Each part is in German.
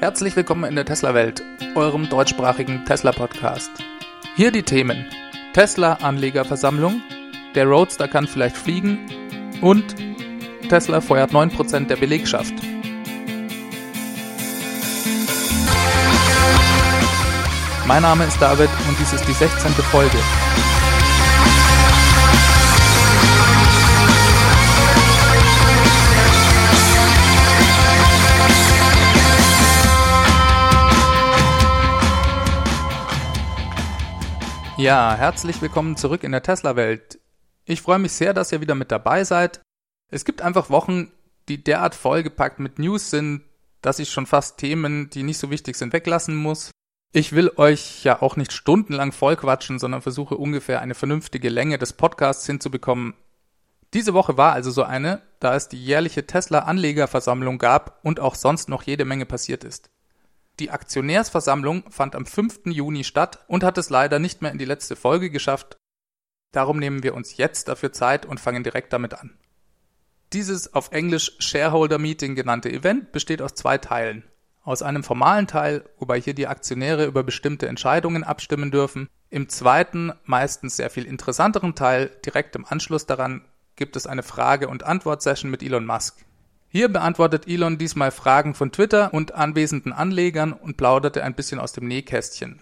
Herzlich willkommen in der Tesla-Welt, eurem deutschsprachigen Tesla-Podcast. Hier die Themen: Tesla-Anlegerversammlung, der Roadster kann vielleicht fliegen und Tesla feuert 9% der Belegschaft. Mein Name ist David und dies ist die 16. Folge. Ja, herzlich willkommen zurück in der Tesla-Welt. Ich freue mich sehr, dass ihr wieder mit dabei seid. Es gibt einfach Wochen, die derart vollgepackt mit News sind, dass ich schon fast Themen, die nicht so wichtig sind, weglassen muss. Ich will euch ja auch nicht stundenlang vollquatschen, sondern versuche ungefähr eine vernünftige Länge des Podcasts hinzubekommen. Diese Woche war also so eine, da es die jährliche Tesla-Anlegerversammlung gab und auch sonst noch jede Menge passiert ist. Die Aktionärsversammlung fand am 5. Juni statt und hat es leider nicht mehr in die letzte Folge geschafft. Darum nehmen wir uns jetzt dafür Zeit und fangen direkt damit an. Dieses auf Englisch Shareholder Meeting genannte Event besteht aus zwei Teilen. Aus einem formalen Teil, wobei hier die Aktionäre über bestimmte Entscheidungen abstimmen dürfen. Im zweiten, meistens sehr viel interessanteren Teil, direkt im Anschluss daran, gibt es eine Frage- und Antwort-Session mit Elon Musk. Hier beantwortet Elon diesmal Fragen von Twitter und anwesenden Anlegern und plauderte ein bisschen aus dem Nähkästchen.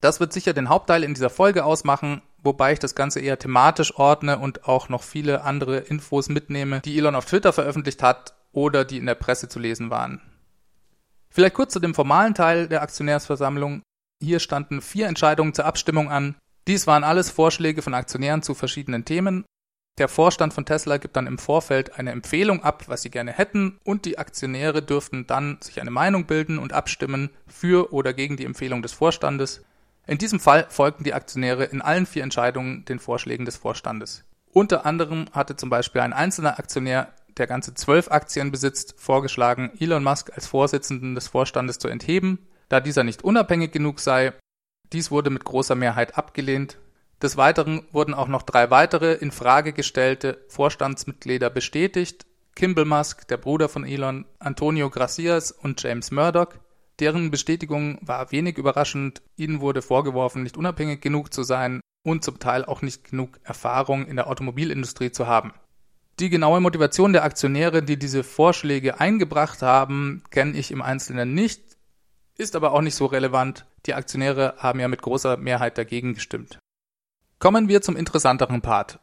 Das wird sicher den Hauptteil in dieser Folge ausmachen, wobei ich das Ganze eher thematisch ordne und auch noch viele andere Infos mitnehme, die Elon auf Twitter veröffentlicht hat oder die in der Presse zu lesen waren. Vielleicht kurz zu dem formalen Teil der Aktionärsversammlung. Hier standen vier Entscheidungen zur Abstimmung an. Dies waren alles Vorschläge von Aktionären zu verschiedenen Themen der Vorstand von Tesla gibt dann im Vorfeld eine Empfehlung ab, was sie gerne hätten, und die Aktionäre dürften dann sich eine Meinung bilden und abstimmen für oder gegen die Empfehlung des Vorstandes. In diesem Fall folgten die Aktionäre in allen vier Entscheidungen den Vorschlägen des Vorstandes. Unter anderem hatte zum Beispiel ein einzelner Aktionär, der ganze zwölf Aktien besitzt, vorgeschlagen, Elon Musk als Vorsitzenden des Vorstandes zu entheben, da dieser nicht unabhängig genug sei. Dies wurde mit großer Mehrheit abgelehnt. Des Weiteren wurden auch noch drei weitere in Frage gestellte Vorstandsmitglieder bestätigt: Kimball Musk, der Bruder von Elon, Antonio Gracias und James Murdoch. Deren Bestätigung war wenig überraschend. Ihnen wurde vorgeworfen, nicht unabhängig genug zu sein und zum Teil auch nicht genug Erfahrung in der Automobilindustrie zu haben. Die genaue Motivation der Aktionäre, die diese Vorschläge eingebracht haben, kenne ich im Einzelnen nicht, ist aber auch nicht so relevant. Die Aktionäre haben ja mit großer Mehrheit dagegen gestimmt. Kommen wir zum interessanteren Part.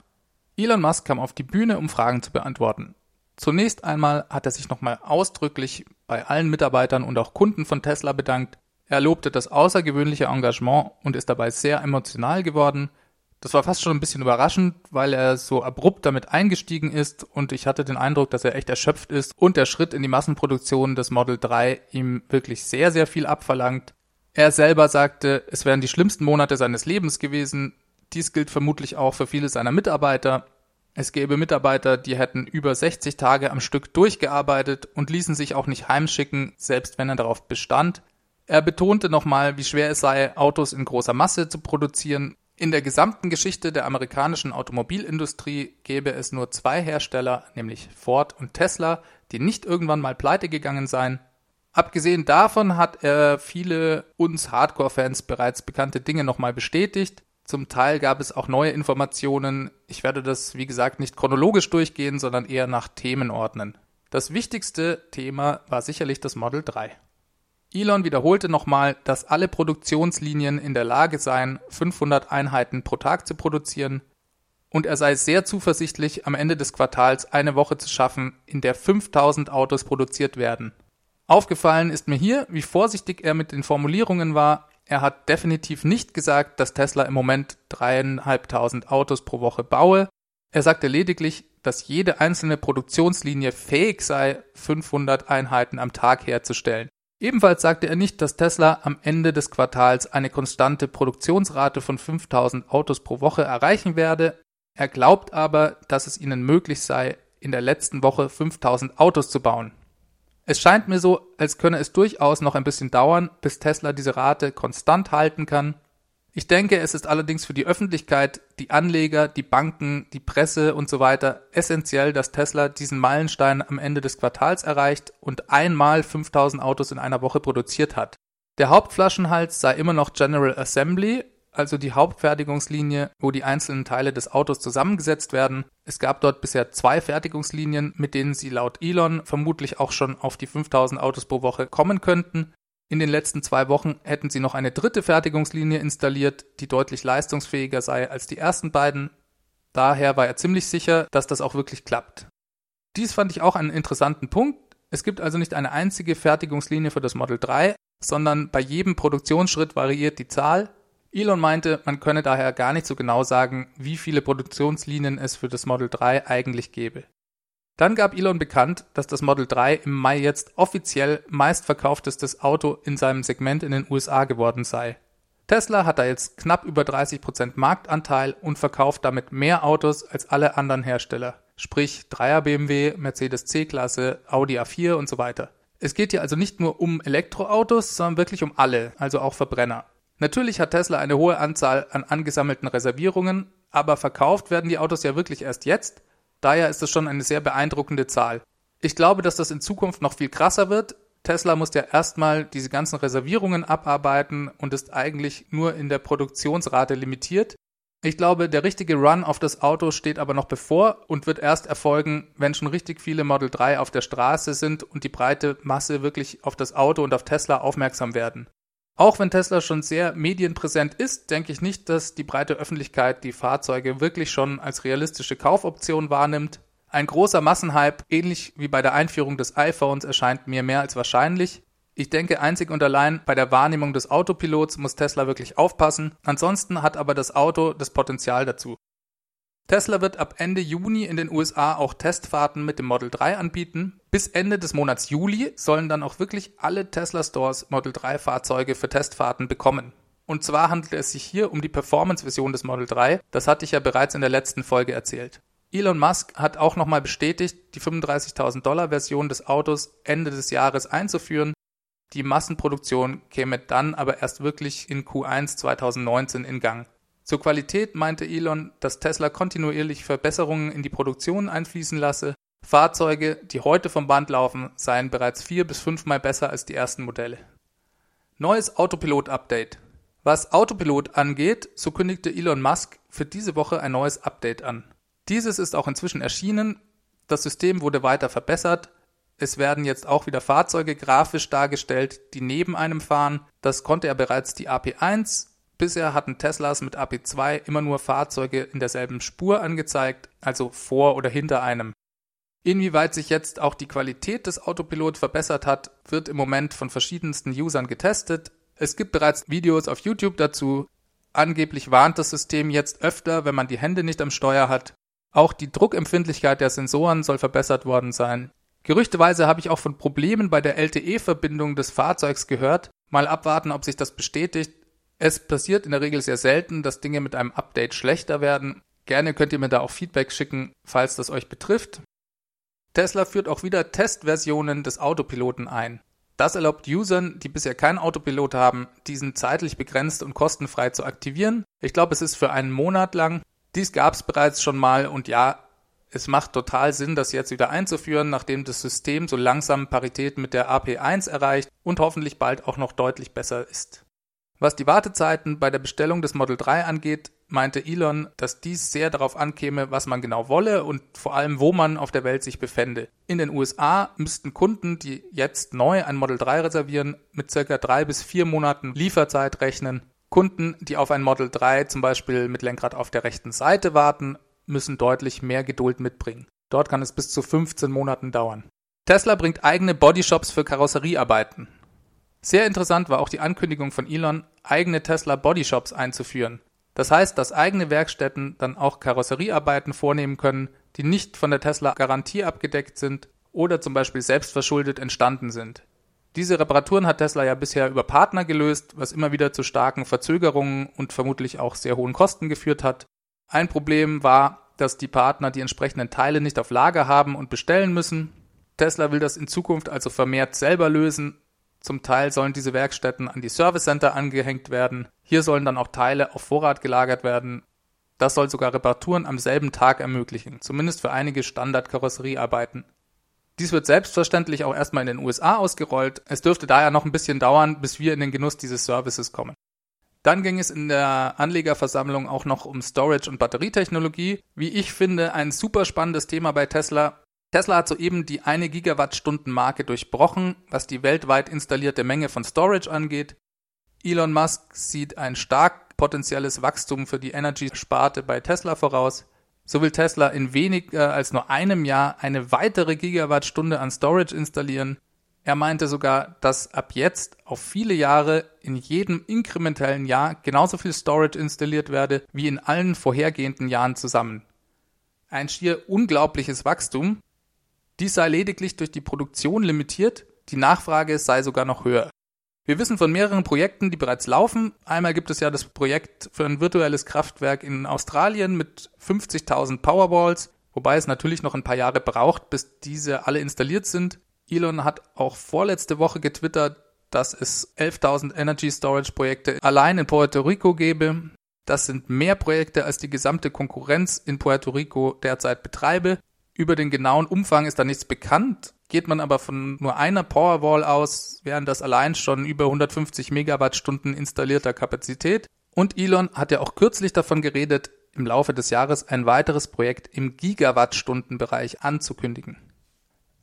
Elon Musk kam auf die Bühne, um Fragen zu beantworten. Zunächst einmal hat er sich nochmal ausdrücklich bei allen Mitarbeitern und auch Kunden von Tesla bedankt. Er lobte das außergewöhnliche Engagement und ist dabei sehr emotional geworden. Das war fast schon ein bisschen überraschend, weil er so abrupt damit eingestiegen ist und ich hatte den Eindruck, dass er echt erschöpft ist und der Schritt in die Massenproduktion des Model 3 ihm wirklich sehr, sehr viel abverlangt. Er selber sagte, es wären die schlimmsten Monate seines Lebens gewesen, dies gilt vermutlich auch für viele seiner Mitarbeiter. Es gäbe Mitarbeiter, die hätten über 60 Tage am Stück durchgearbeitet und ließen sich auch nicht heimschicken, selbst wenn er darauf bestand. Er betonte nochmal, wie schwer es sei, Autos in großer Masse zu produzieren. In der gesamten Geschichte der amerikanischen Automobilindustrie gäbe es nur zwei Hersteller, nämlich Ford und Tesla, die nicht irgendwann mal pleite gegangen seien. Abgesehen davon hat er viele uns Hardcore-Fans bereits bekannte Dinge nochmal bestätigt. Zum Teil gab es auch neue Informationen. Ich werde das, wie gesagt, nicht chronologisch durchgehen, sondern eher nach Themen ordnen. Das wichtigste Thema war sicherlich das Model 3. Elon wiederholte nochmal, dass alle Produktionslinien in der Lage seien, 500 Einheiten pro Tag zu produzieren und er sei sehr zuversichtlich, am Ende des Quartals eine Woche zu schaffen, in der 5000 Autos produziert werden. Aufgefallen ist mir hier, wie vorsichtig er mit den Formulierungen war, er hat definitiv nicht gesagt, dass Tesla im Moment dreieinhalbtausend Autos pro Woche baue. Er sagte lediglich, dass jede einzelne Produktionslinie fähig sei, 500 Einheiten am Tag herzustellen. Ebenfalls sagte er nicht, dass Tesla am Ende des Quartals eine konstante Produktionsrate von 5000 Autos pro Woche erreichen werde. Er glaubt aber, dass es ihnen möglich sei, in der letzten Woche 5000 Autos zu bauen. Es scheint mir so, als könne es durchaus noch ein bisschen dauern, bis Tesla diese Rate konstant halten kann. Ich denke, es ist allerdings für die Öffentlichkeit, die Anleger, die Banken, die Presse und so weiter essentiell, dass Tesla diesen Meilenstein am Ende des Quartals erreicht und einmal 5000 Autos in einer Woche produziert hat. Der Hauptflaschenhals sei immer noch General Assembly, also die Hauptfertigungslinie, wo die einzelnen Teile des Autos zusammengesetzt werden. Es gab dort bisher zwei Fertigungslinien, mit denen sie laut Elon vermutlich auch schon auf die 5000 Autos pro Woche kommen könnten. In den letzten zwei Wochen hätten sie noch eine dritte Fertigungslinie installiert, die deutlich leistungsfähiger sei als die ersten beiden. Daher war er ziemlich sicher, dass das auch wirklich klappt. Dies fand ich auch einen interessanten Punkt. Es gibt also nicht eine einzige Fertigungslinie für das Model 3, sondern bei jedem Produktionsschritt variiert die Zahl. Elon meinte, man könne daher gar nicht so genau sagen, wie viele Produktionslinien es für das Model 3 eigentlich gäbe. Dann gab Elon bekannt, dass das Model 3 im Mai jetzt offiziell meistverkauftestes Auto in seinem Segment in den USA geworden sei. Tesla hat da jetzt knapp über 30% Marktanteil und verkauft damit mehr Autos als alle anderen Hersteller, sprich 3er BMW, Mercedes C-Klasse, Audi A4 und so weiter. Es geht hier also nicht nur um Elektroautos, sondern wirklich um alle, also auch Verbrenner. Natürlich hat Tesla eine hohe Anzahl an angesammelten Reservierungen, aber verkauft werden die Autos ja wirklich erst jetzt Daher ist es schon eine sehr beeindruckende Zahl. Ich glaube, dass das in Zukunft noch viel krasser wird. Tesla muss ja erstmal diese ganzen Reservierungen abarbeiten und ist eigentlich nur in der Produktionsrate limitiert. Ich glaube, der richtige Run auf das Auto steht aber noch bevor und wird erst erfolgen, wenn schon richtig viele Model 3 auf der Straße sind und die breite Masse wirklich auf das Auto und auf Tesla aufmerksam werden. Auch wenn Tesla schon sehr medienpräsent ist, denke ich nicht, dass die breite Öffentlichkeit die Fahrzeuge wirklich schon als realistische Kaufoption wahrnimmt. Ein großer Massenhype, ähnlich wie bei der Einführung des iPhones, erscheint mir mehr als wahrscheinlich. Ich denke, einzig und allein bei der Wahrnehmung des Autopilots muss Tesla wirklich aufpassen. Ansonsten hat aber das Auto das Potenzial dazu. Tesla wird ab Ende Juni in den USA auch Testfahrten mit dem Model 3 anbieten. Bis Ende des Monats Juli sollen dann auch wirklich alle Tesla Stores Model 3 Fahrzeuge für Testfahrten bekommen. Und zwar handelt es sich hier um die Performance-Version des Model 3. Das hatte ich ja bereits in der letzten Folge erzählt. Elon Musk hat auch nochmal bestätigt, die 35.000 Dollar Version des Autos Ende des Jahres einzuführen. Die Massenproduktion käme dann aber erst wirklich in Q1 2019 in Gang. Zur Qualität meinte Elon, dass Tesla kontinuierlich Verbesserungen in die Produktion einfließen lasse. Fahrzeuge, die heute vom Band laufen, seien bereits vier bis fünfmal besser als die ersten Modelle. Neues Autopilot-Update. Was Autopilot angeht, so kündigte Elon Musk für diese Woche ein neues Update an. Dieses ist auch inzwischen erschienen. Das System wurde weiter verbessert. Es werden jetzt auch wieder Fahrzeuge grafisch dargestellt, die neben einem fahren. Das konnte er bereits die AP1 Bisher hatten Teslas mit AP2 immer nur Fahrzeuge in derselben Spur angezeigt, also vor oder hinter einem. Inwieweit sich jetzt auch die Qualität des Autopilot verbessert hat, wird im Moment von verschiedensten Usern getestet. Es gibt bereits Videos auf YouTube dazu. Angeblich warnt das System jetzt öfter, wenn man die Hände nicht am Steuer hat. Auch die Druckempfindlichkeit der Sensoren soll verbessert worden sein. Gerüchteweise habe ich auch von Problemen bei der LTE-Verbindung des Fahrzeugs gehört. Mal abwarten, ob sich das bestätigt. Es passiert in der Regel sehr selten, dass Dinge mit einem Update schlechter werden. Gerne könnt ihr mir da auch Feedback schicken, falls das euch betrifft. Tesla führt auch wieder Testversionen des Autopiloten ein. Das erlaubt Usern, die bisher keinen Autopilot haben, diesen zeitlich begrenzt und kostenfrei zu aktivieren. Ich glaube, es ist für einen Monat lang. Dies gab es bereits schon mal und ja, es macht total Sinn, das jetzt wieder einzuführen, nachdem das System so langsam Parität mit der AP1 erreicht und hoffentlich bald auch noch deutlich besser ist. Was die Wartezeiten bei der Bestellung des Model 3 angeht, meinte Elon, dass dies sehr darauf ankäme, was man genau wolle und vor allem, wo man auf der Welt sich befände. In den USA müssten Kunden, die jetzt neu ein Model 3 reservieren, mit circa drei bis vier Monaten Lieferzeit rechnen. Kunden, die auf ein Model 3 zum Beispiel mit Lenkrad auf der rechten Seite warten, müssen deutlich mehr Geduld mitbringen. Dort kann es bis zu 15 Monaten dauern. Tesla bringt eigene Bodyshops für Karosseriearbeiten. Sehr interessant war auch die Ankündigung von Elon, eigene Tesla Bodyshops einzuführen. Das heißt, dass eigene Werkstätten dann auch Karosseriearbeiten vornehmen können, die nicht von der Tesla Garantie abgedeckt sind oder zum Beispiel selbstverschuldet entstanden sind. Diese Reparaturen hat Tesla ja bisher über Partner gelöst, was immer wieder zu starken Verzögerungen und vermutlich auch sehr hohen Kosten geführt hat. Ein Problem war, dass die Partner die entsprechenden Teile nicht auf Lager haben und bestellen müssen. Tesla will das in Zukunft also vermehrt selber lösen Zum Teil sollen diese Werkstätten an die Service Center angehängt werden. Hier sollen dann auch Teile auf Vorrat gelagert werden. Das soll sogar Reparaturen am selben Tag ermöglichen, zumindest für einige Standard-Karosseriearbeiten. Dies wird selbstverständlich auch erstmal in den USA ausgerollt. Es dürfte daher noch ein bisschen dauern, bis wir in den Genuss dieses Services kommen. Dann ging es in der Anlegerversammlung auch noch um Storage und Batterietechnologie. Wie ich finde, ein super spannendes Thema bei Tesla. Tesla hat soeben die eine Gigawattstunden Marke durchbrochen, was die weltweit installierte Menge von Storage angeht. Elon Musk sieht ein stark potenzielles Wachstum für die Energy-Sparte bei Tesla voraus. So will Tesla in weniger als nur einem Jahr eine weitere Gigawattstunde an Storage installieren. Er meinte sogar, dass ab jetzt auf viele Jahre in jedem inkrementellen Jahr genauso viel Storage installiert werde wie in allen vorhergehenden Jahren zusammen. Ein schier unglaubliches Wachstum, dies sei lediglich durch die Produktion limitiert, die Nachfrage sei sogar noch höher. Wir wissen von mehreren Projekten, die bereits laufen. Einmal gibt es ja das Projekt für ein virtuelles Kraftwerk in Australien mit 50.000 Powerballs, wobei es natürlich noch ein paar Jahre braucht, bis diese alle installiert sind. Elon hat auch vorletzte Woche getwittert, dass es 11.000 Energy Storage Projekte allein in Puerto Rico gäbe. Das sind mehr Projekte als die gesamte Konkurrenz in Puerto Rico derzeit betreibe. Über den genauen Umfang ist da nichts bekannt. Geht man aber von nur einer Powerwall aus, wären das allein schon über 150 Megawattstunden installierter Kapazität. Und Elon hat ja auch kürzlich davon geredet, im Laufe des Jahres ein weiteres Projekt im Gigawattstundenbereich anzukündigen.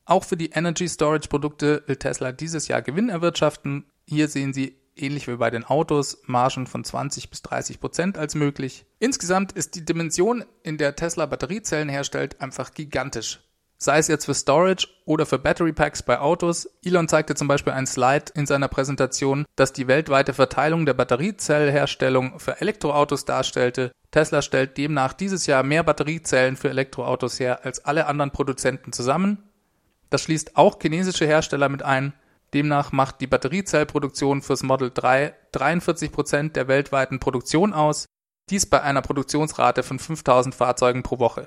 Auch für die Energy Storage Produkte will Tesla dieses Jahr Gewinn erwirtschaften. Hier sehen Sie ähnlich wie bei den Autos, Margen von 20 bis 30 Prozent als möglich. Insgesamt ist die Dimension, in der Tesla Batteriezellen herstellt, einfach gigantisch. Sei es jetzt für Storage oder für Battery Packs bei Autos. Elon zeigte zum Beispiel ein Slide in seiner Präsentation, das die weltweite Verteilung der Batteriezellherstellung für Elektroautos darstellte. Tesla stellt demnach dieses Jahr mehr Batteriezellen für Elektroautos her als alle anderen Produzenten zusammen. Das schließt auch chinesische Hersteller mit ein. Demnach macht die Batteriezellproduktion fürs Model 3 43 Prozent der weltweiten Produktion aus, dies bei einer Produktionsrate von 5000 Fahrzeugen pro Woche.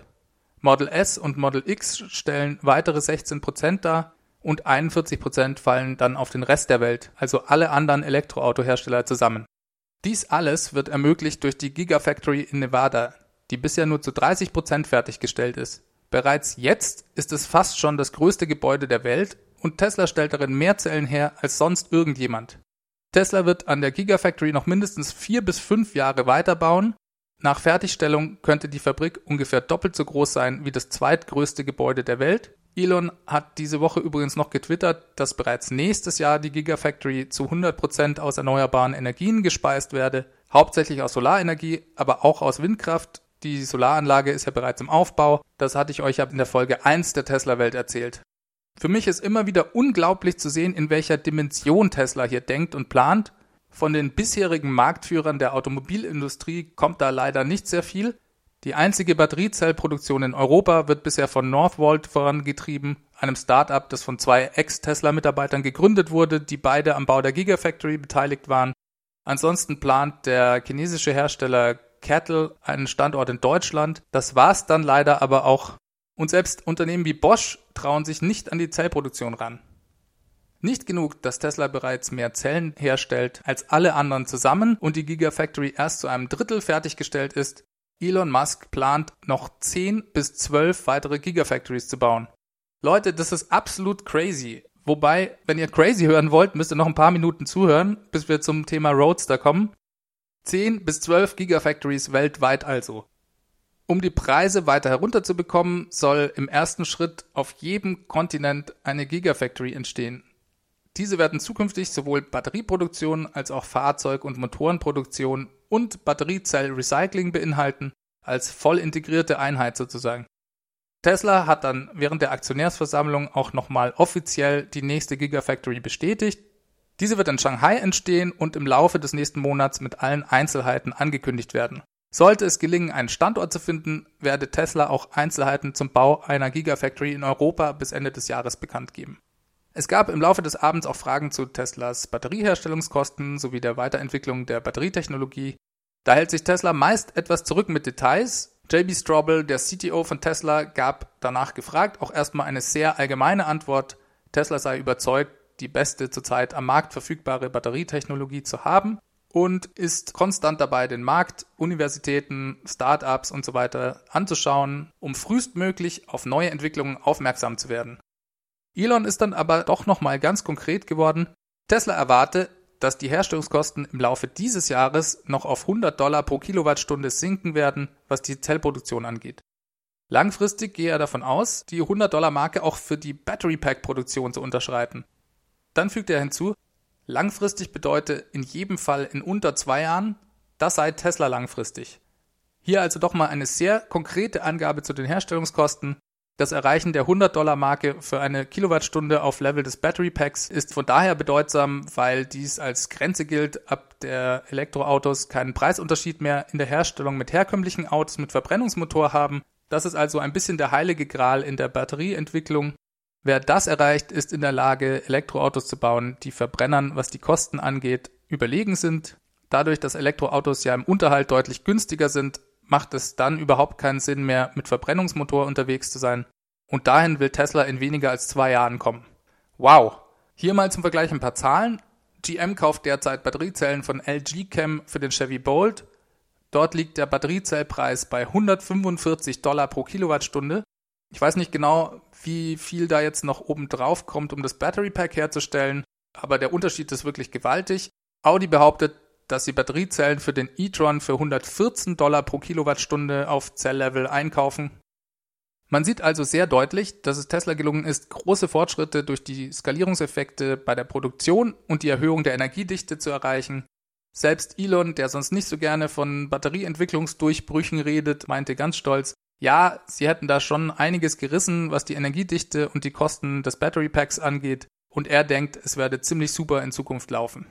Model S und Model X stellen weitere 16 Prozent dar und 41 Prozent fallen dann auf den Rest der Welt, also alle anderen Elektroautohersteller zusammen. Dies alles wird ermöglicht durch die Gigafactory in Nevada, die bisher nur zu 30 Prozent fertiggestellt ist. Bereits jetzt ist es fast schon das größte Gebäude der Welt und Tesla stellt darin mehr Zellen her als sonst irgendjemand. Tesla wird an der Gigafactory noch mindestens vier bis fünf Jahre weiterbauen. Nach Fertigstellung könnte die Fabrik ungefähr doppelt so groß sein wie das zweitgrößte Gebäude der Welt. Elon hat diese Woche übrigens noch getwittert, dass bereits nächstes Jahr die Gigafactory zu 100 Prozent aus erneuerbaren Energien gespeist werde, hauptsächlich aus Solarenergie, aber auch aus Windkraft. Die Solaranlage ist ja bereits im Aufbau. Das hatte ich euch ja in der Folge 1 der Tesla-Welt erzählt. Für mich ist immer wieder unglaublich zu sehen, in welcher Dimension Tesla hier denkt und plant. Von den bisherigen Marktführern der Automobilindustrie kommt da leider nicht sehr viel. Die einzige Batteriezellproduktion in Europa wird bisher von Northvolt vorangetrieben, einem Start-up, das von zwei Ex-Tesla-Mitarbeitern gegründet wurde, die beide am Bau der Gigafactory beteiligt waren. Ansonsten plant der chinesische Hersteller Cattle einen Standort in Deutschland. Das war's dann leider aber auch und selbst Unternehmen wie Bosch trauen sich nicht an die Zellproduktion ran. Nicht genug, dass Tesla bereits mehr Zellen herstellt als alle anderen zusammen und die Gigafactory erst zu einem Drittel fertiggestellt ist. Elon Musk plant noch 10 bis 12 weitere Gigafactories zu bauen. Leute, das ist absolut crazy. Wobei, wenn ihr crazy hören wollt, müsst ihr noch ein paar Minuten zuhören, bis wir zum Thema Roadster kommen. 10 bis 12 Gigafactories weltweit also. Um die Preise weiter herunterzubekommen, soll im ersten Schritt auf jedem Kontinent eine Gigafactory entstehen. Diese werden zukünftig sowohl Batterieproduktion als auch Fahrzeug- und Motorenproduktion und Batteriezellrecycling beinhalten, als voll integrierte Einheit sozusagen. Tesla hat dann während der Aktionärsversammlung auch nochmal offiziell die nächste Gigafactory bestätigt. Diese wird in Shanghai entstehen und im Laufe des nächsten Monats mit allen Einzelheiten angekündigt werden. Sollte es gelingen, einen Standort zu finden, werde Tesla auch Einzelheiten zum Bau einer Gigafactory in Europa bis Ende des Jahres bekannt geben. Es gab im Laufe des Abends auch Fragen zu Teslas Batterieherstellungskosten sowie der Weiterentwicklung der Batterietechnologie. Da hält sich Tesla meist etwas zurück mit Details. JB Straubel, der CTO von Tesla, gab danach gefragt auch erstmal eine sehr allgemeine Antwort. Tesla sei überzeugt, die beste zurzeit am Markt verfügbare Batterietechnologie zu haben und ist konstant dabei, den Markt, Universitäten, Startups und so weiter anzuschauen, um frühestmöglich auf neue Entwicklungen aufmerksam zu werden. Elon ist dann aber doch nochmal ganz konkret geworden. Tesla erwarte, dass die Herstellungskosten im Laufe dieses Jahres noch auf 100 Dollar pro Kilowattstunde sinken werden, was die Zellproduktion angeht. Langfristig gehe er davon aus, die 100 Dollar Marke auch für die Battery Pack Produktion zu unterschreiten. Dann fügt er hinzu, Langfristig bedeutet in jedem Fall in unter zwei Jahren, das sei Tesla langfristig. Hier also doch mal eine sehr konkrete Angabe zu den Herstellungskosten. Das Erreichen der 100-Dollar-Marke für eine Kilowattstunde auf Level des Battery Packs ist von daher bedeutsam, weil dies als Grenze gilt, ab der Elektroautos keinen Preisunterschied mehr in der Herstellung mit herkömmlichen Autos mit Verbrennungsmotor haben. Das ist also ein bisschen der heilige Gral in der Batterieentwicklung. Wer das erreicht, ist in der Lage, Elektroautos zu bauen, die Verbrennern, was die Kosten angeht, überlegen sind. Dadurch, dass Elektroautos ja im Unterhalt deutlich günstiger sind, macht es dann überhaupt keinen Sinn mehr, mit Verbrennungsmotor unterwegs zu sein. Und dahin will Tesla in weniger als zwei Jahren kommen. Wow! Hier mal zum Vergleich ein paar Zahlen. GM kauft derzeit Batteriezellen von LG Chem für den Chevy Bolt. Dort liegt der Batteriezellpreis bei 145 Dollar pro Kilowattstunde. Ich weiß nicht genau, wie viel da jetzt noch oben drauf kommt, um das Battery Pack herzustellen, aber der Unterschied ist wirklich gewaltig. Audi behauptet, dass sie Batteriezellen für den e-tron für 114 Dollar pro Kilowattstunde auf Zelllevel einkaufen. Man sieht also sehr deutlich, dass es Tesla gelungen ist, große Fortschritte durch die Skalierungseffekte bei der Produktion und die Erhöhung der Energiedichte zu erreichen. Selbst Elon, der sonst nicht so gerne von Batterieentwicklungsdurchbrüchen redet, meinte ganz stolz, ja, sie hätten da schon einiges gerissen, was die Energiedichte und die Kosten des Battery Packs angeht, und er denkt, es werde ziemlich super in Zukunft laufen.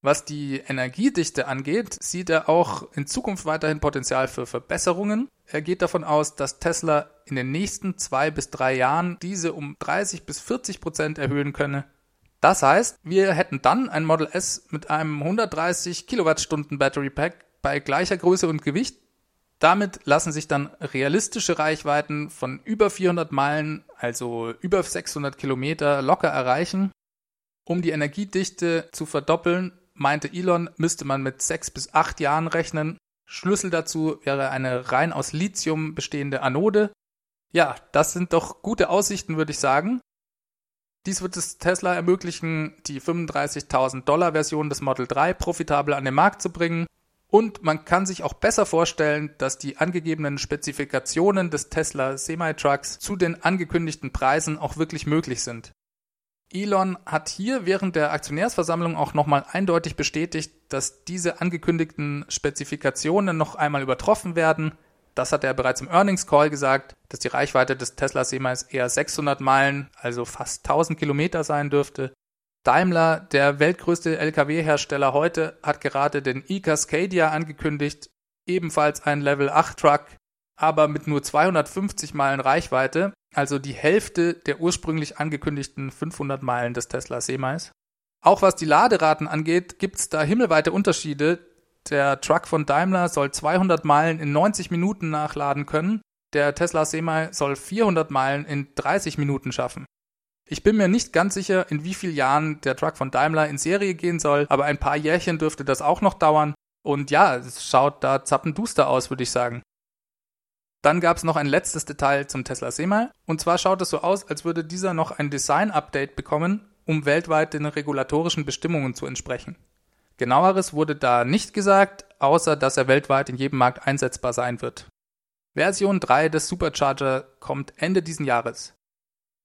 Was die Energiedichte angeht, sieht er auch in Zukunft weiterhin Potenzial für Verbesserungen. Er geht davon aus, dass Tesla in den nächsten zwei bis drei Jahren diese um 30 bis 40 Prozent erhöhen könne. Das heißt, wir hätten dann ein Model S mit einem 130 Kilowattstunden Battery Pack bei gleicher Größe und Gewicht damit lassen sich dann realistische Reichweiten von über 400 Meilen, also über 600 Kilometer, locker erreichen. Um die Energiedichte zu verdoppeln, meinte Elon, müsste man mit sechs bis acht Jahren rechnen. Schlüssel dazu wäre eine rein aus Lithium bestehende Anode. Ja, das sind doch gute Aussichten, würde ich sagen. Dies wird es Tesla ermöglichen, die 35.000 Dollar Version des Model 3 profitabel an den Markt zu bringen und man kann sich auch besser vorstellen, dass die angegebenen Spezifikationen des Tesla Semi-Trucks zu den angekündigten Preisen auch wirklich möglich sind. Elon hat hier während der Aktionärsversammlung auch nochmal eindeutig bestätigt, dass diese angekündigten Spezifikationen noch einmal übertroffen werden. Das hat er bereits im Earnings Call gesagt, dass die Reichweite des Tesla Semis eher 600 Meilen, also fast 1000 Kilometer sein dürfte Daimler, der weltgrößte Lkw-Hersteller heute, hat gerade den e-Cascadia angekündigt, ebenfalls ein Level 8 Truck, aber mit nur 250 Meilen Reichweite, also die Hälfte der ursprünglich angekündigten 500 Meilen des Tesla Semis. Auch was die Laderaten angeht, gibt's da himmelweite Unterschiede. Der Truck von Daimler soll 200 Meilen in 90 Minuten nachladen können, der Tesla Semi soll 400 Meilen in 30 Minuten schaffen. Ich bin mir nicht ganz sicher, in wie vielen Jahren der Truck von Daimler in Serie gehen soll, aber ein paar Jährchen dürfte das auch noch dauern. Und ja, es schaut da zappenduster aus, würde ich sagen. Dann gab es noch ein letztes Detail zum Tesla Semi. Und zwar schaut es so aus, als würde dieser noch ein Design-Update bekommen, um weltweit den regulatorischen Bestimmungen zu entsprechen. Genaueres wurde da nicht gesagt, außer dass er weltweit in jedem Markt einsetzbar sein wird. Version 3 des Supercharger kommt Ende diesen Jahres.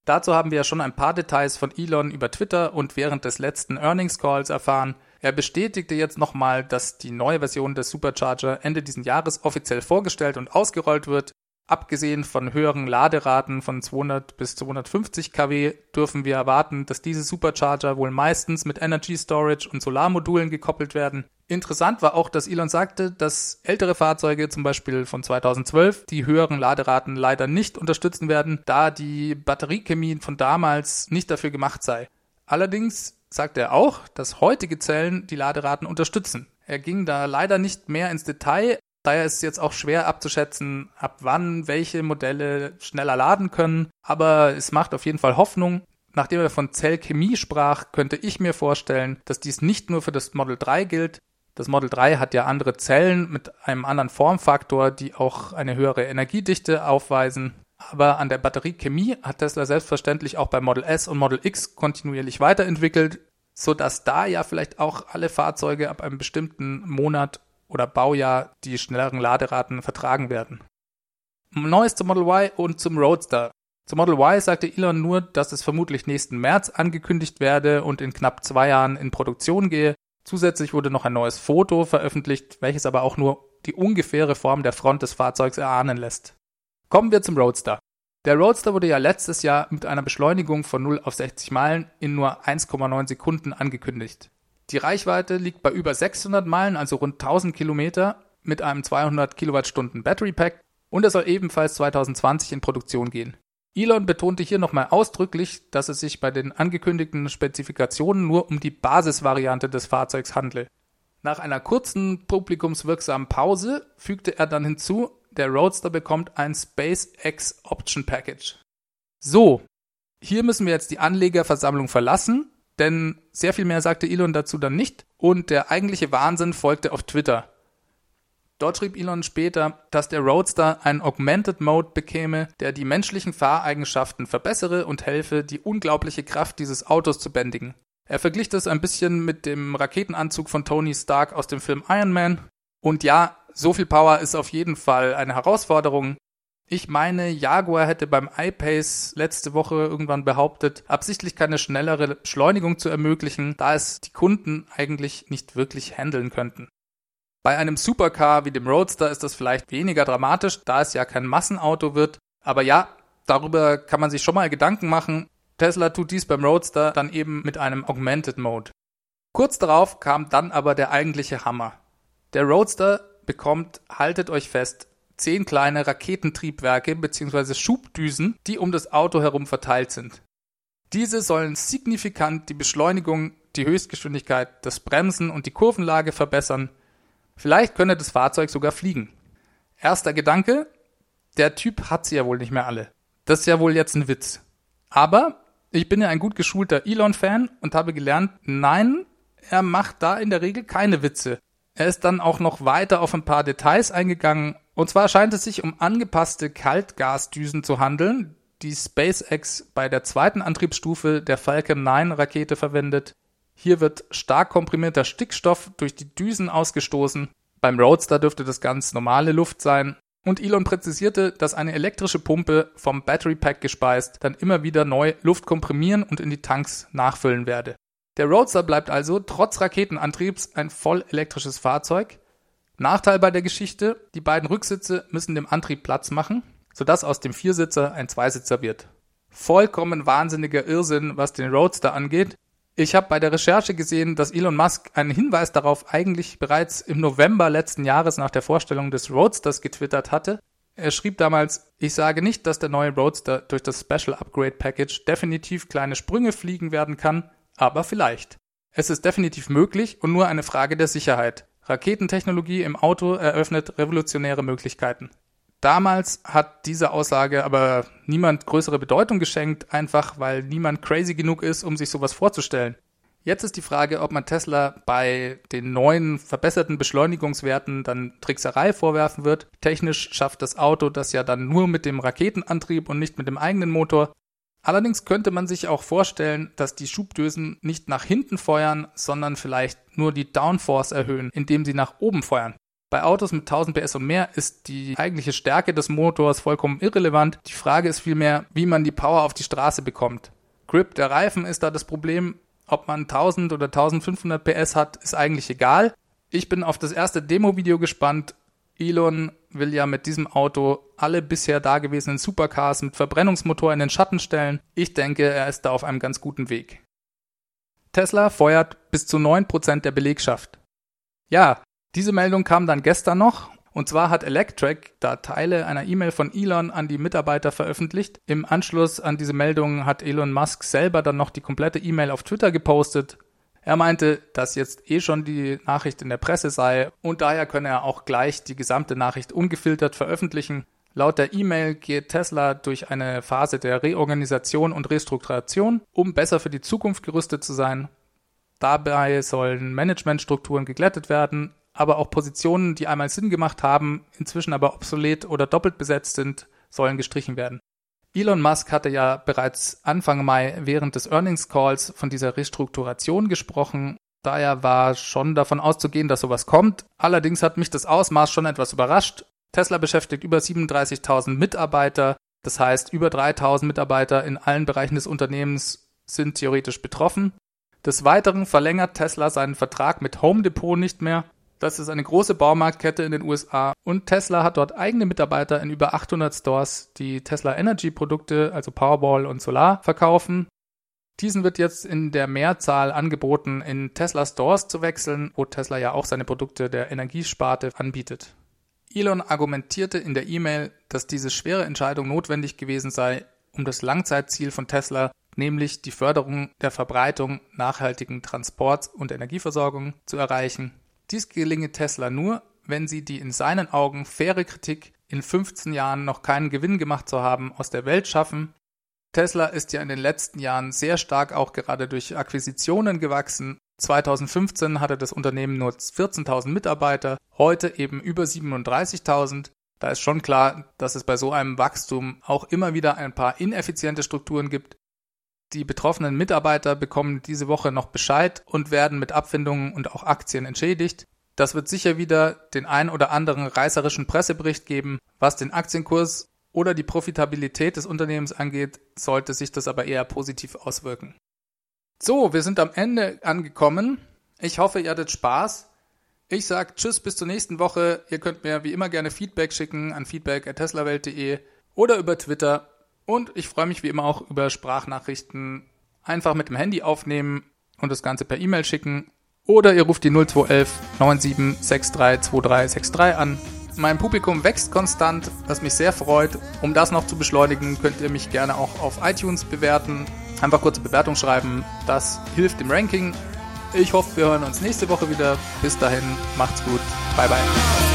Dazu haben wir ja schon ein paar Details von Elon über Twitter und während des letzten Earnings Calls erfahren. Er bestätigte jetzt nochmal, dass die neue Version des Supercharger Ende diesen Jahres offiziell vorgestellt und ausgerollt wird Abgesehen von höheren Laderaten von 200 bis 250 kW dürfen wir erwarten, dass diese Supercharger wohl meistens mit Energy Storage und Solarmodulen gekoppelt werden. Interessant war auch, dass Elon sagte, dass ältere Fahrzeuge, zum Beispiel von 2012, die höheren Laderaten leider nicht unterstützen werden, da die Batteriechemie von damals nicht dafür gemacht sei. Allerdings sagte er auch, dass heutige Zellen die Laderaten unterstützen. Er ging da leider nicht mehr ins Detail, Daher ist es jetzt auch schwer abzuschätzen, ab wann welche Modelle schneller laden können. Aber es macht auf jeden Fall Hoffnung. nachdem er von Zellchemie sprach, könnte ich mir vorstellen, dass dies nicht nur für das Model 3 gilt. Das Model 3 hat ja andere Zellen mit einem anderen Formfaktor, die auch eine höhere Energiedichte aufweisen. Aber an der Batteriechemie hat Tesla selbstverständlich auch bei Model S und Model X kontinuierlich weiterentwickelt, so dass da ja vielleicht auch alle Fahrzeuge ab einem bestimmten Monat oder Baujahr die schnelleren Laderaten vertragen werden. Neues zum Model Y und zum Roadster. Zum Model Y sagte Elon nur, dass es vermutlich nächsten März angekündigt werde und in knapp zwei Jahren in Produktion gehe. Zusätzlich wurde noch ein neues Foto veröffentlicht, welches aber auch nur die ungefähre Form der Front des Fahrzeugs erahnen lässt. Kommen wir zum Roadster. Der Roadster wurde ja letztes Jahr mit einer Beschleunigung von 0 auf 60 Meilen in nur 1,9 Sekunden angekündigt. Die Reichweite liegt bei über 600 Meilen, also rund 1000 Kilometer, mit einem 200 Kilowattstunden Battery Pack und er soll ebenfalls 2020 in Produktion gehen. Elon betonte hier nochmal ausdrücklich, dass es sich bei den angekündigten Spezifikationen nur um die Basisvariante des Fahrzeugs handle. Nach einer kurzen publikumswirksamen Pause fügte er dann hinzu, der Roadster bekommt ein SpaceX Option Package. So, hier müssen wir jetzt die Anlegerversammlung verlassen, denn sehr viel mehr sagte Elon dazu dann nicht und der eigentliche Wahnsinn folgte auf Twitter. Dort schrieb Elon später, dass der Roadster einen Augmented Mode bekäme, der die menschlichen Fahreigenschaften verbessere und helfe, die unglaubliche Kraft dieses Autos zu bändigen. Er verglich das ein bisschen mit dem Raketenanzug von Tony Stark aus dem Film Iron Man. Und ja, so viel Power ist auf jeden Fall eine Herausforderung. Ich meine, Jaguar hätte beim iPace letzte Woche irgendwann behauptet, absichtlich keine schnellere Beschleunigung zu ermöglichen, da es die Kunden eigentlich nicht wirklich handeln könnten. Bei einem Supercar wie dem Roadster ist das vielleicht weniger dramatisch, da es ja kein Massenauto wird. Aber ja, darüber kann man sich schon mal Gedanken machen. Tesla tut dies beim Roadster dann eben mit einem Augmented Mode. Kurz darauf kam dann aber der eigentliche Hammer. Der Roadster bekommt, haltet euch fest, zehn kleine Raketentriebwerke bzw. Schubdüsen, die um das Auto herum verteilt sind. Diese sollen signifikant die Beschleunigung, die Höchstgeschwindigkeit, das Bremsen und die Kurvenlage verbessern Vielleicht könne das Fahrzeug sogar fliegen. Erster Gedanke, der Typ hat sie ja wohl nicht mehr alle. Das ist ja wohl jetzt ein Witz. Aber ich bin ja ein gut geschulter Elon-Fan und habe gelernt, nein, er macht da in der Regel keine Witze. Er ist dann auch noch weiter auf ein paar Details eingegangen. Und zwar scheint es sich um angepasste Kaltgasdüsen zu handeln, die SpaceX bei der zweiten Antriebsstufe der Falcon 9 Rakete verwendet. Hier wird stark komprimierter Stickstoff durch die Düsen ausgestoßen. Beim Roadster dürfte das ganz normale Luft sein. Und Elon präzisierte, dass eine elektrische Pumpe vom Battery Pack gespeist dann immer wieder neu Luft komprimieren und in die Tanks nachfüllen werde. Der Roadster bleibt also trotz Raketenantriebs ein voll elektrisches Fahrzeug. Nachteil bei der Geschichte, die beiden Rücksitze müssen dem Antrieb Platz machen, sodass aus dem Viersitzer ein Zweisitzer wird. Vollkommen wahnsinniger Irrsinn, was den Roadster angeht, ich habe bei der Recherche gesehen, dass Elon Musk einen Hinweis darauf eigentlich bereits im November letzten Jahres nach der Vorstellung des Roadsters getwittert hatte. Er schrieb damals, ich sage nicht, dass der neue Roadster durch das Special Upgrade Package definitiv kleine Sprünge fliegen werden kann, aber vielleicht. Es ist definitiv möglich und nur eine Frage der Sicherheit. Raketentechnologie im Auto eröffnet revolutionäre Möglichkeiten. Damals hat diese Aussage aber niemand größere Bedeutung geschenkt, einfach weil niemand crazy genug ist, um sich sowas vorzustellen. Jetzt ist die Frage, ob man Tesla bei den neuen verbesserten Beschleunigungswerten dann Trickserei vorwerfen wird. Technisch schafft das Auto das ja dann nur mit dem Raketenantrieb und nicht mit dem eigenen Motor. Allerdings könnte man sich auch vorstellen, dass die Schubdösen nicht nach hinten feuern, sondern vielleicht nur die Downforce erhöhen, indem sie nach oben feuern. Bei Autos mit 1000 PS und mehr ist die eigentliche Stärke des Motors vollkommen irrelevant. Die Frage ist vielmehr, wie man die Power auf die Straße bekommt. Grip der Reifen ist da das Problem. Ob man 1000 oder 1500 PS hat, ist eigentlich egal. Ich bin auf das erste Demo-Video gespannt. Elon will ja mit diesem Auto alle bisher dagewesenen Supercars mit Verbrennungsmotor in den Schatten stellen. Ich denke, er ist da auf einem ganz guten Weg. Tesla feuert bis zu 9% der Belegschaft. Ja, diese Meldung kam dann gestern noch. Und zwar hat Electrek da Teile einer E-Mail von Elon an die Mitarbeiter veröffentlicht. Im Anschluss an diese Meldung hat Elon Musk selber dann noch die komplette E-Mail auf Twitter gepostet. Er meinte, dass jetzt eh schon die Nachricht in der Presse sei und daher könne er auch gleich die gesamte Nachricht ungefiltert veröffentlichen. Laut der E-Mail geht Tesla durch eine Phase der Reorganisation und Restrukturation, um besser für die Zukunft gerüstet zu sein. Dabei sollen Managementstrukturen geglättet werden, aber auch Positionen, die einmal Sinn gemacht haben, inzwischen aber obsolet oder doppelt besetzt sind, sollen gestrichen werden. Elon Musk hatte ja bereits Anfang Mai während des Earnings Calls von dieser Restrukturation gesprochen. Daher war schon davon auszugehen, dass sowas kommt. Allerdings hat mich das Ausmaß schon etwas überrascht. Tesla beschäftigt über 37.000 Mitarbeiter. Das heißt, über 3.000 Mitarbeiter in allen Bereichen des Unternehmens sind theoretisch betroffen. Des Weiteren verlängert Tesla seinen Vertrag mit Home Depot nicht mehr. Das ist eine große Baumarktkette in den USA und Tesla hat dort eigene Mitarbeiter in über 800 Stores, die Tesla Energy Produkte, also Powerball und Solar, verkaufen. Diesen wird jetzt in der Mehrzahl angeboten, in Tesla Stores zu wechseln, wo Tesla ja auch seine Produkte der Energiesparte anbietet. Elon argumentierte in der E-Mail, dass diese schwere Entscheidung notwendig gewesen sei, um das Langzeitziel von Tesla, nämlich die Förderung der Verbreitung nachhaltigen Transports und Energieversorgung zu erreichen. Dies gelinge Tesla nur, wenn sie die in seinen Augen faire Kritik, in 15 Jahren noch keinen Gewinn gemacht zu haben, aus der Welt schaffen. Tesla ist ja in den letzten Jahren sehr stark auch gerade durch Akquisitionen gewachsen. 2015 hatte das Unternehmen nur 14.000 Mitarbeiter, heute eben über 37.000. Da ist schon klar, dass es bei so einem Wachstum auch immer wieder ein paar ineffiziente Strukturen gibt, die betroffenen Mitarbeiter bekommen diese Woche noch Bescheid und werden mit Abfindungen und auch Aktien entschädigt. Das wird sicher wieder den ein oder anderen reißerischen Pressebericht geben. Was den Aktienkurs oder die Profitabilität des Unternehmens angeht, sollte sich das aber eher positiv auswirken. So, wir sind am Ende angekommen. Ich hoffe, ihr hattet Spaß. Ich sage Tschüss bis zur nächsten Woche. Ihr könnt mir wie immer gerne Feedback schicken an feedback@teslawelt.de oder über Twitter und ich freue mich wie immer auch über Sprachnachrichten. Einfach mit dem Handy aufnehmen und das Ganze per E-Mail schicken. Oder ihr ruft die 0211 97632363 an. Mein Publikum wächst konstant, was mich sehr freut. Um das noch zu beschleunigen, könnt ihr mich gerne auch auf iTunes bewerten. Einfach kurze Bewertung schreiben. Das hilft dem Ranking. Ich hoffe, wir hören uns nächste Woche wieder. Bis dahin, macht's gut. Bye bye.